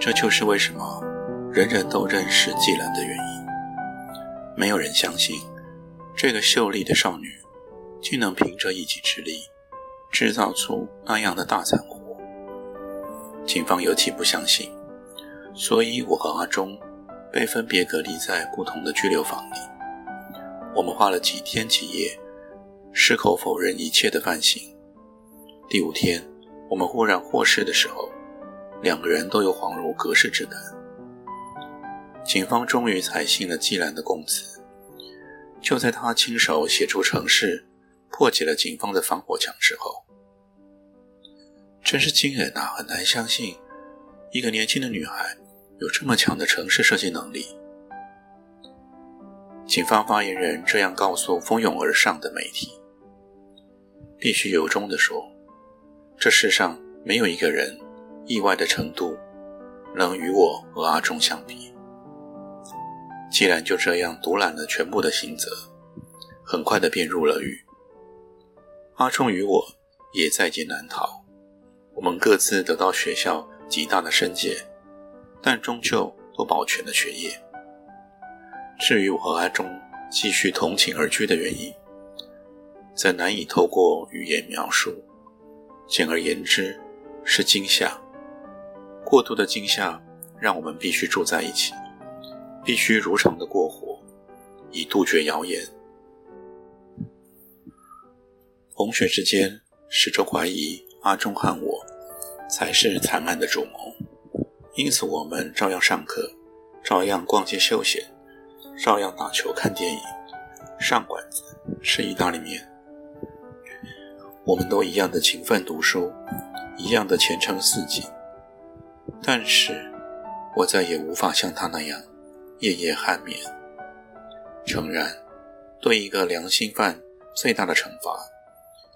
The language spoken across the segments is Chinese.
这就是为什么人人都认识季兰的原因。没有人相信这个秀丽的少女竟能凭着一己之力制造出那样的大惨祸。警方尤其不相信，所以我和阿忠被分别隔离在不同的拘留房里。我们花了几天几夜，矢口否认一切的犯行。第五天，我们忽然获释的时候。两个人都有恍如隔世之感。警方终于采信了季兰的供词。就在他亲手写出程式，破解了警方的防火墙之后，真是惊人啊！很难相信，一个年轻的女孩有这么强的城市设计能力。警方发言人这样告诉蜂拥而上的媒体：“必须由衷地说，这世上没有一个人。”意外的程度，能与我和阿忠相比。既然就这样独揽了全部的刑责，很快的便入了狱。阿忠与我也在劫难逃，我们各自得到学校极大的升阶，但终究都保全了学业。至于我和阿忠继续同寝而居的原因，则难以透过语言描述。简而言之，是惊吓。过度的惊吓让我们必须住在一起，必须如常的过活，以杜绝谣言。红雪之间始终怀疑阿忠和我才是惨案的主谋，因此我们照样上课，照样逛街休闲，照样打球看电影，上馆子吃意大利面。我们都一样的勤奋读书，一样的前程似锦。但是，我再也无法像他那样夜夜酣眠。诚然，对一个良心犯最大的惩罚，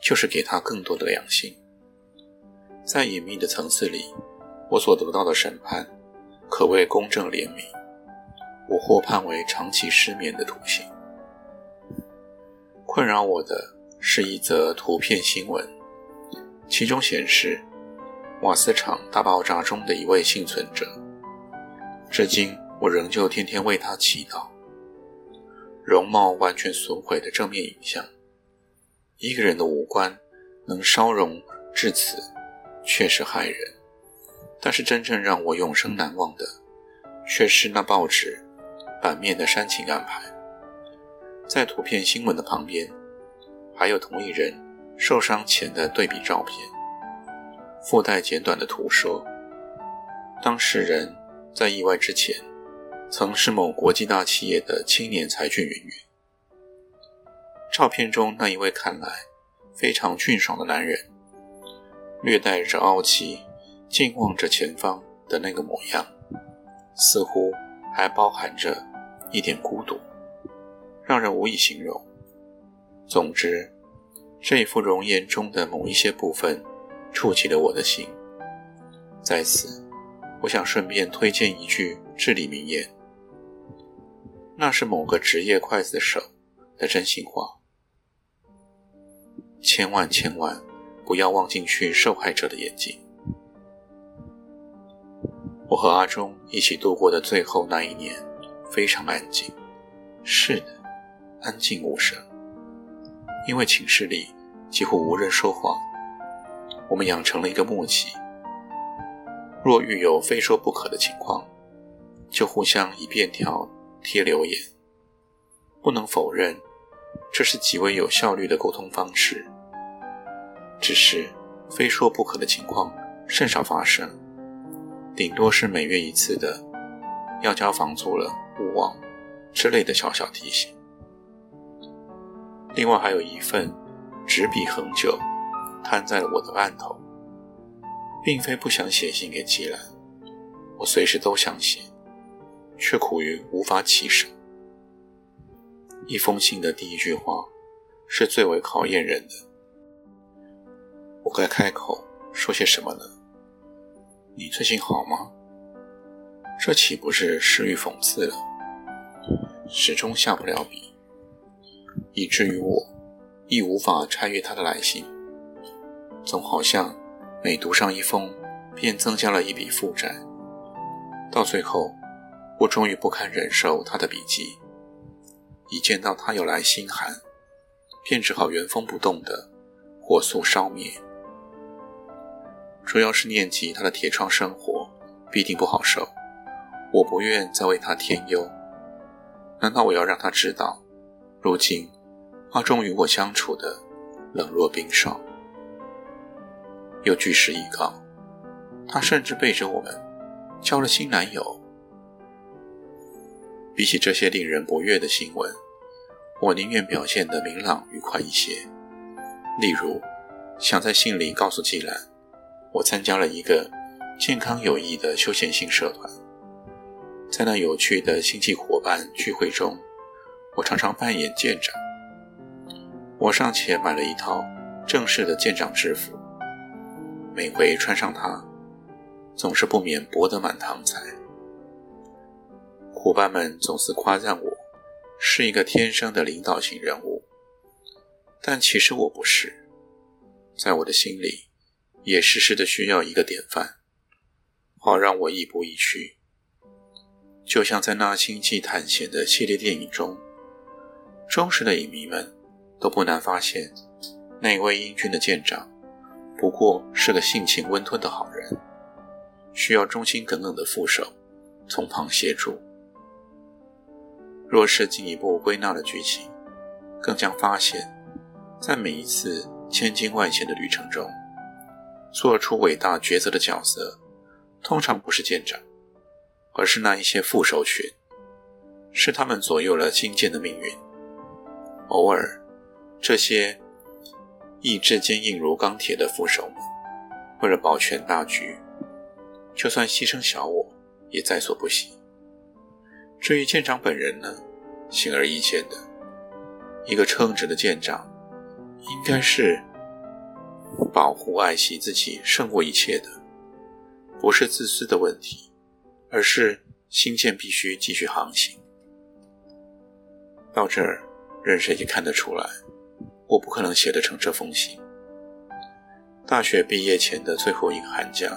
就是给他更多的良心。在隐秘的层次里，我所得到的审判，可谓公正廉明。我获判为长期失眠的徒刑。困扰我的是一则图片新闻，其中显示。瓦斯厂大爆炸中的一位幸存者，至今我仍旧天天为他祈祷。容貌完全损毁的正面影像，一个人的五官能烧融至此，确实骇人。但是真正让我永生难忘的，却是那报纸版面的煽情安排。在图片新闻的旁边，还有同一人受伤前的对比照片。附带简短的图说，当事人在意外之前，曾是某国际大企业的青年才俊人员。照片中那一位看来非常俊爽的男人，略带着傲气，静望着前方的那个模样，似乎还包含着一点孤独，让人无以形容。总之，这一幅容颜中的某一些部分。触起了我的心。在此，我想顺便推荐一句至理名言，那是某个职业刽子手的真心话：千万千万不要望进去受害者的眼睛。我和阿忠一起度过的最后那一年，非常安静。是的，安静无声，因为寝室里几乎无人说话。我们养成了一个默契：若遇有非说不可的情况，就互相以便条贴留言。不能否认，这是极为有效率的沟通方式。只是非说不可的情况甚少发生，顶多是每月一次的要交房租了，勿忘之类的小小提醒。另外还有一份纸笔恒久摊在了我的案头，并非不想写信给季兰，我随时都想写，却苦于无法起手。一封信的第一句话是最为考验人的，我该开口说些什么呢？你最近好吗？这岂不是失语讽刺了？始终下不了笔，以至于我亦无法拆阅他的来信，总好像每读上一封，便增加了一笔负债。到最后，我终于不堪忍受他的笔记，一见到他有来信函，便只好原封不动的火速烧灭。主要是念及他的铁窗生活必定不好受，我不愿再为他添忧。难道我要让他知道，如今阿忠与我相处的冷若冰霜？又据实以告，他甚至背着我们交了新男友。比起这些令人不悦的新闻，我宁愿表现得明朗愉快一些。例如，想在信里告诉季兰。我参加了一个健康有益的休闲性社团，在那有趣的星际伙伴聚会中，我常常扮演舰长。我尚且买了一套正式的舰长制服，每回穿上它，总是不免博得满堂彩。伙伴们总是夸赞我是一个天生的领导型人物，但其实我不是，在我的心里。也时时的需要一个典范，好让我亦步亦趋。就像在那星际探险的系列电影中，忠实的影迷们都不难发现，那位英俊的舰长不过是个性情温吞的好人，需要忠心耿耿的副手从旁协助。若是进一步归纳了剧情，更将发现，在每一次千金万险的旅程中。做出伟大抉择的角色，通常不是舰长，而是那一些副手群，是他们左右了星舰的命运。偶尔，这些意志坚硬如钢铁的副手们，为了保全大局，就算牺牲小我也在所不惜。至于舰长本人呢，显而易见的，一个称职的舰长，应该是。保护、爱惜自己胜过一切的，不是自私的问题，而是星舰必须继续航行。到这儿，任谁也看得出来，我不可能写得成这封信。大学毕业前的最后一个寒假，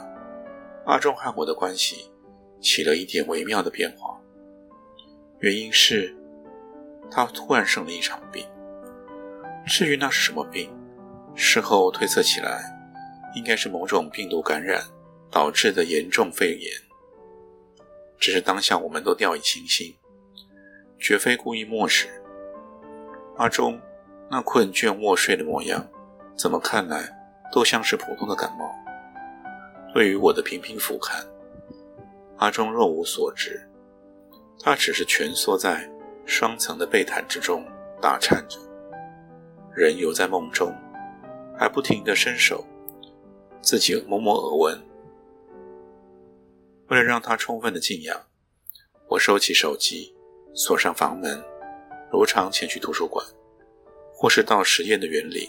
阿忠和我的关系起了一点微妙的变化，原因是，他突然生了一场病。至于那是什么病？事后推测起来，应该是某种病毒感染导致的严重肺炎。只是当下我们都掉以轻心，绝非故意漠视。阿忠那困倦卧睡的模样，怎么看来都像是普通的感冒。对于我的频频俯瞰，阿忠若无所知，他只是蜷缩在双层的被毯之中打颤着，人犹在梦中。还不停地伸手，自己摸摸耳纹。为了让他充分的静养，我收起手机，锁上房门，如常前去图书馆，或是到实验的园林。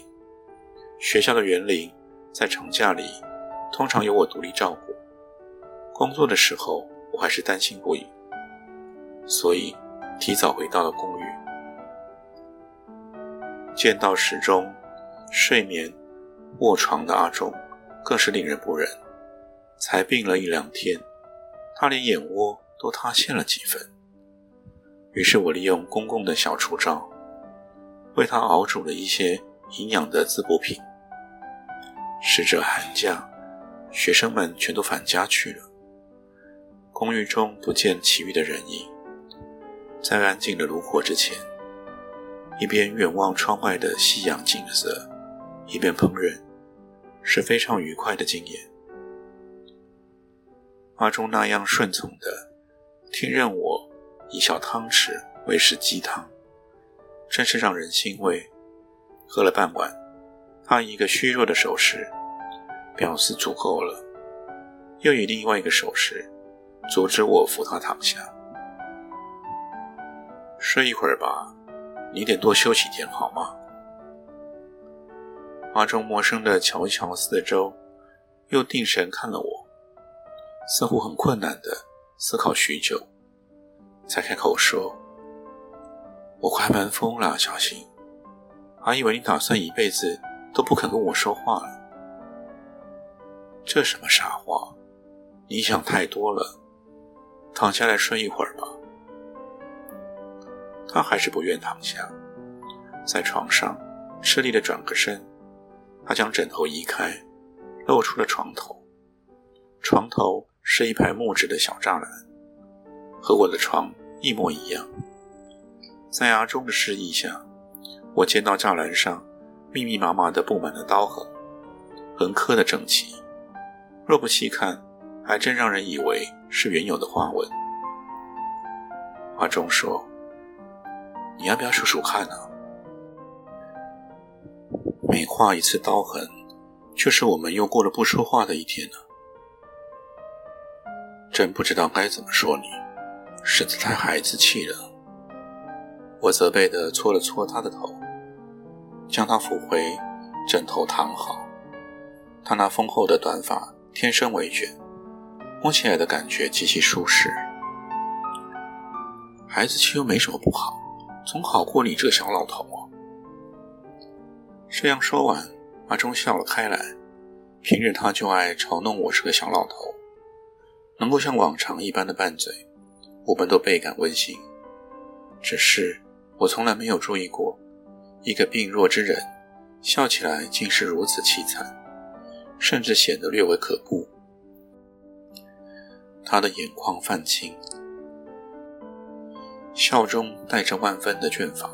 学校的园林在长假里通常由我独立照顾，工作的时候我还是担心不已，所以提早回到了公寓。见到时钟。睡眠卧床的阿忠更是令人不忍。才病了一两天，他连眼窝都塌陷了几分。于是我利用公共的小厨灶，为他熬煮了一些营养的滋补品。时至寒假，学生们全都返家去了，公寓中不见其余的人影。在安静的炉火之前，一边远望窗外的夕阳景色。一边烹饪，是非常愉快的经验。阿忠那样顺从的听任我以小汤匙喂食鸡汤，真是让人欣慰。喝了半碗，他以一个虚弱的手势表示足够了，又以另外一个手势阻止我扶他躺下。睡一会儿吧，你得多休息点好吗？阿忠陌生的瞧一瞧四周，又定神看了我，似乎很困难的思考许久，才开口说：“我快闷疯了，小新，还以为你打算一辈子都不肯跟我说话了。这什么傻话？你想太多了，躺下来睡一会儿吧。”他还是不愿躺下，在床上吃力的转个身。他将枕头移开，露出了床头。床头是一排木质的小栅栏，和我的床一模一样。在阿忠的示意下，我见到栅栏上密密麻麻的布满了刀痕，横刻的整齐。若不细看，还真让人以为是原有的花纹。阿忠说：“你要不要数数看呢？”每画一次刀痕，就是我们又过了不说话的一天呢。真不知道该怎么说你，实在太孩子气了。我责备地搓了搓他的头，将他扶回枕头躺好。他那丰厚的短发天生微卷，摸起来的感觉极其舒适。孩子气又没什么不好，总好过你这小老头啊。这样说完，阿忠笑了开来。平日他就爱嘲弄我是个小老头，能够像往常一般的拌嘴，我们都倍感温馨。只是我从来没有注意过，一个病弱之人笑起来竟是如此凄惨，甚至显得略为可怖。他的眼眶泛青，笑中带着万分的倦乏。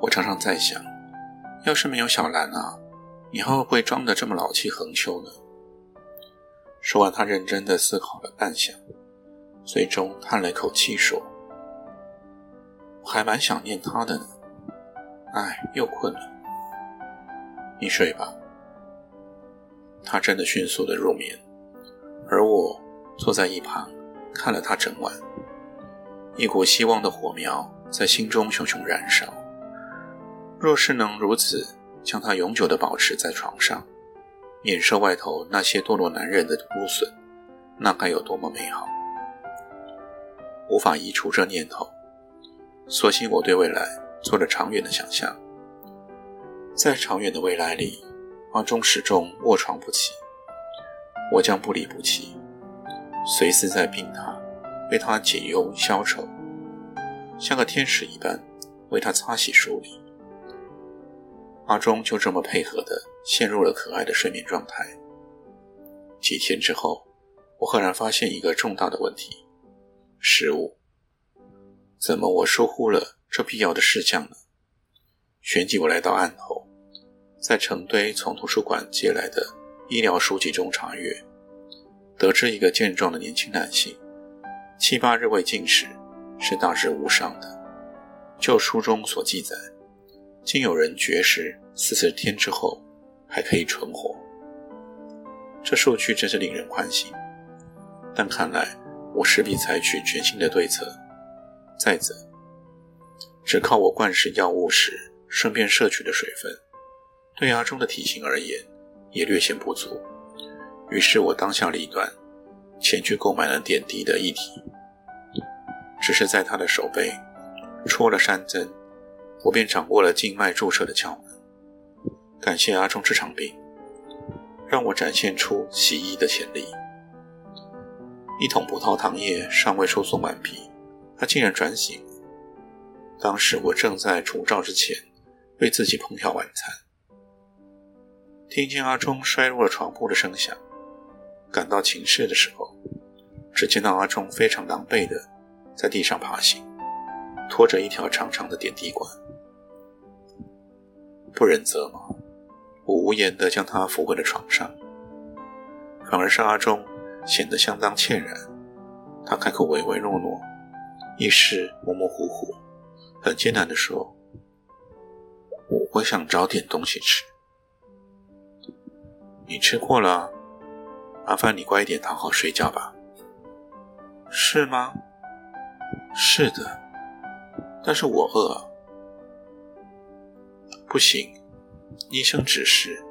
我常常在想。要是没有小兰啊，你还会装得这么老气横秋呢？说完，他认真的思考了半晌，最终叹了一口气说：“还蛮想念他的呢。哎，又困了，你睡吧。”他真的迅速的入眠，而我坐在一旁看了他整晚，一股希望的火苗在心中熊熊燃烧。若是能如此将他永久的保持在床上，免受外头那些堕落男人的污损，那该有多么美好！无法移除这念头，所幸我对未来做了长远的想象。在长远的未来里，阿忠始终卧床不起，我将不离不弃，随时在病榻为他解忧消愁，像个天使一般为他擦洗梳理。阿忠就这么配合的陷入了可爱的睡眠状态。几天之后，我赫然发现一个重大的问题：食物。怎么我疏忽了这必要的事项呢？旋即我来到案头，在成堆从图书馆借来的医疗书籍中查阅，得知一个健壮的年轻男性，七八日未进食，是大致无伤的。就书中所记载。竟有人绝食四十天之后还可以存活，这数据真是令人宽心。但看来我势必采取全新的对策。再者，只靠我灌食药物时顺便摄取的水分，对阿忠的体型而言也略显不足。于是我当下立断，前去购买了点滴的液体，只是在他的手背戳了三针。我便掌握了静脉注射的窍门。感谢阿忠这场病，让我展现出西医的潜力。一桶葡萄糖液尚未输送完毕，他竟然转醒。当时我正在烛照之前为自己烹调晚餐，听见阿忠摔入了床铺的声响，赶到寝室的时候，只见到阿忠非常狼狈的在地上爬行，拖着一条长长的点滴管。不忍责骂，我无言的将他扶回了床上。反而是阿忠显得相当歉然，他开口唯唯诺诺，意识模模糊糊，很艰难地说：“我我想找点东西吃。”你吃过了，麻烦你乖一点躺好睡觉吧。是吗？是的，但是我饿。不行，医生指示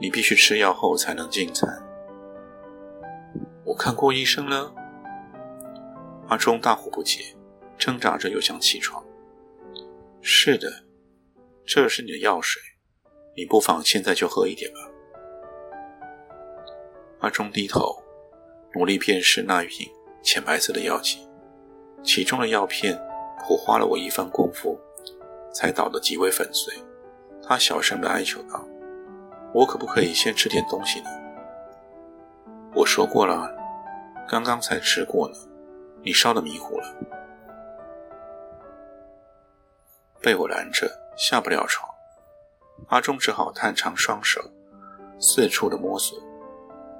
你必须吃药后才能进餐。我看过医生了。阿忠大惑不解，挣扎着又想起床。是的，这是你的药水，你不妨现在就喝一点吧。阿忠低头，努力辨识那瓶浅白色的药剂，其中的药片颇花了我一番功夫，才捣得极为粉碎。他小声地哀求道：“我可不可以先吃点东西呢？”我说过了，刚刚才吃过呢。你烧得迷糊了，被我拦着下不了床。阿忠只好探长双手，四处的摸索。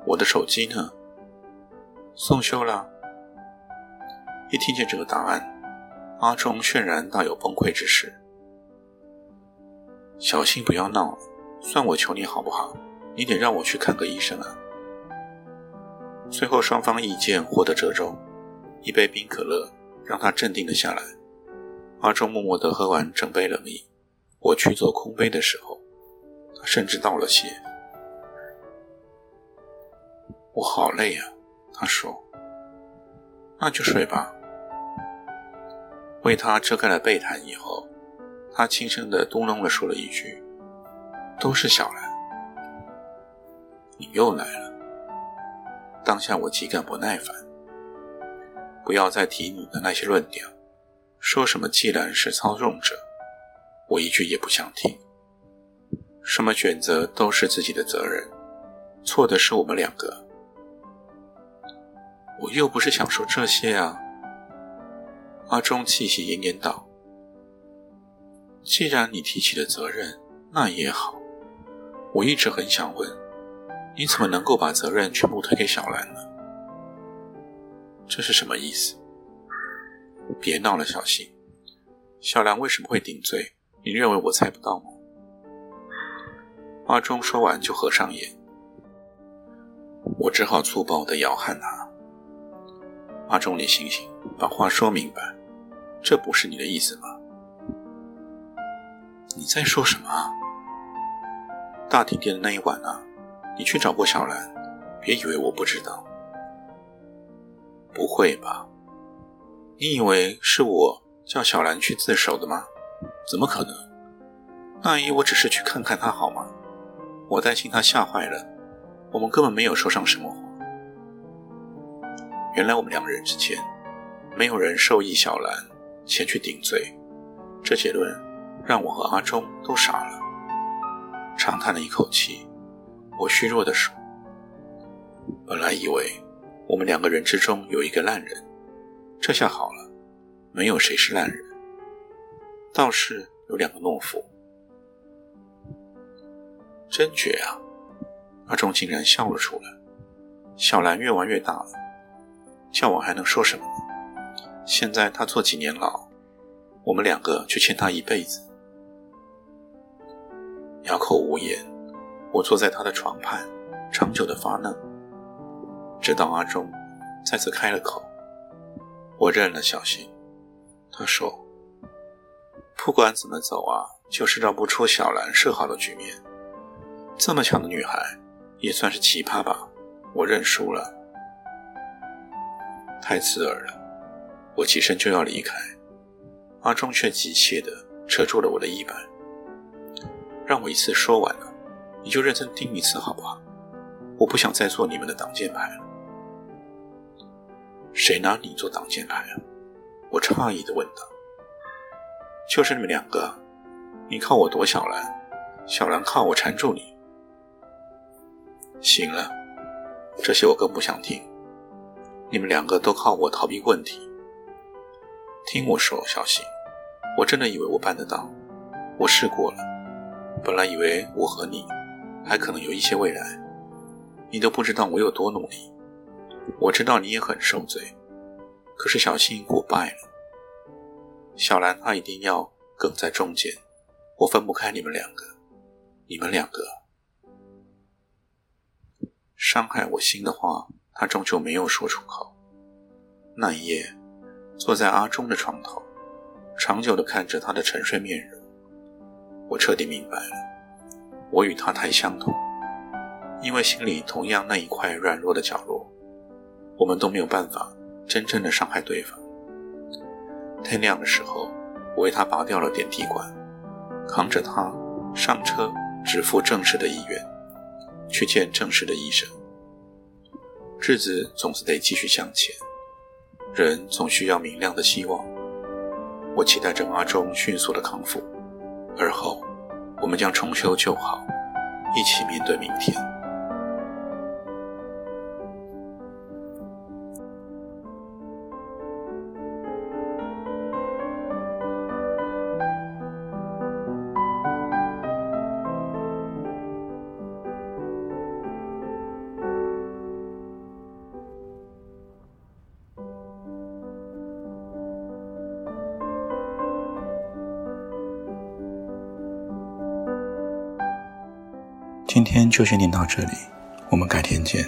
我的手机呢？送修了。一听见这个答案，阿忠渲然大有崩溃之势。小心不要闹，算我求你好不好？你得让我去看个医生啊！最后双方意见获得折中，一杯冰可乐让他镇定了下来。阿忠默默地喝完整杯冷饮，我去做空杯的时候，他甚至道了谢。我好累呀，他说：“那就睡吧。”为他遮盖了被毯以后，他轻声的嘟囔了说了一句：“都是小兰。”你又来了。当下我极感不耐烦。不要再提你的那些论调，说什么既然是操纵者，我一句也不想听。什么选择都是自己的责任，错的是我们两个。我又不是想说这些啊！阿忠气息奄奄道：“既然你提起了责任，那也好。我一直很想问，你怎么能够把责任全部推给小兰呢？这是什么意思？别闹了，小新。小兰为什么会顶罪？你认为我猜不到吗？”阿忠说完就合上眼，我只好粗暴地摇撼他。阿忠，你醒醒，把话说明白，这不是你的意思吗？你在说什么啊？大停电的那一晚啊，你去找过小兰？别以为我不知道。不会吧？你以为是我叫小兰去自首的吗？怎么可能？那一我只是去看看她，好吗？我担心她吓坏了，我们根本没有说上什么话。原来我们两个人之间，没有人授意小兰前去顶罪。这结论让我和阿忠都傻了，长叹了一口气。我虚弱地说：“本来以为我们两个人之中有一个烂人，这下好了，没有谁是烂人，倒是有两个懦夫。真绝啊！”阿忠竟然笑了出来。小兰越玩越大了。叫我还能说什么呢？现在他坐几年牢，我们两个却欠他一辈子。哑口无言，我坐在他的床畔，长久的发愣，直到阿忠再次开了口，我认了小新。他说：“不管怎么走啊，就是绕不出小兰设好的局面。这么强的女孩，也算是奇葩吧？我认输了。”太刺耳了，我起身就要离开，阿忠却急切地扯住了我的衣摆，让我一次说完了，你就认真听一次好不好？我不想再做你们的挡箭牌了。谁拿你做挡箭牌啊？我诧异地问道。就是你们两个，你靠我躲小兰，小兰靠我缠住你。行了，这些我更不想听。你们两个都靠我逃避问题。听我说，小新，我真的以为我办得到，我试过了。本来以为我和你还可能有一些未来，你都不知道我有多努力。我知道你也很受罪，可是小心我败了，小兰她一定要梗在中间，我分不开你们两个，你们两个伤害我心的话，他终究没有说出口。那一夜，坐在阿忠的床头，长久的看着他的沉睡面容，我彻底明白了，我与他太相同，因为心里同样那一块软弱的角落，我们都没有办法真正的伤害对方。天亮的时候，我为他拔掉了点滴管，扛着他上车，直赴正式的医院，去见正式的医生。日子总是得继续向前。人总需要明亮的希望。我期待着阿忠迅速的康复，而后我们将重修旧好，一起面对明天。今天就先念到这里，我们改天见。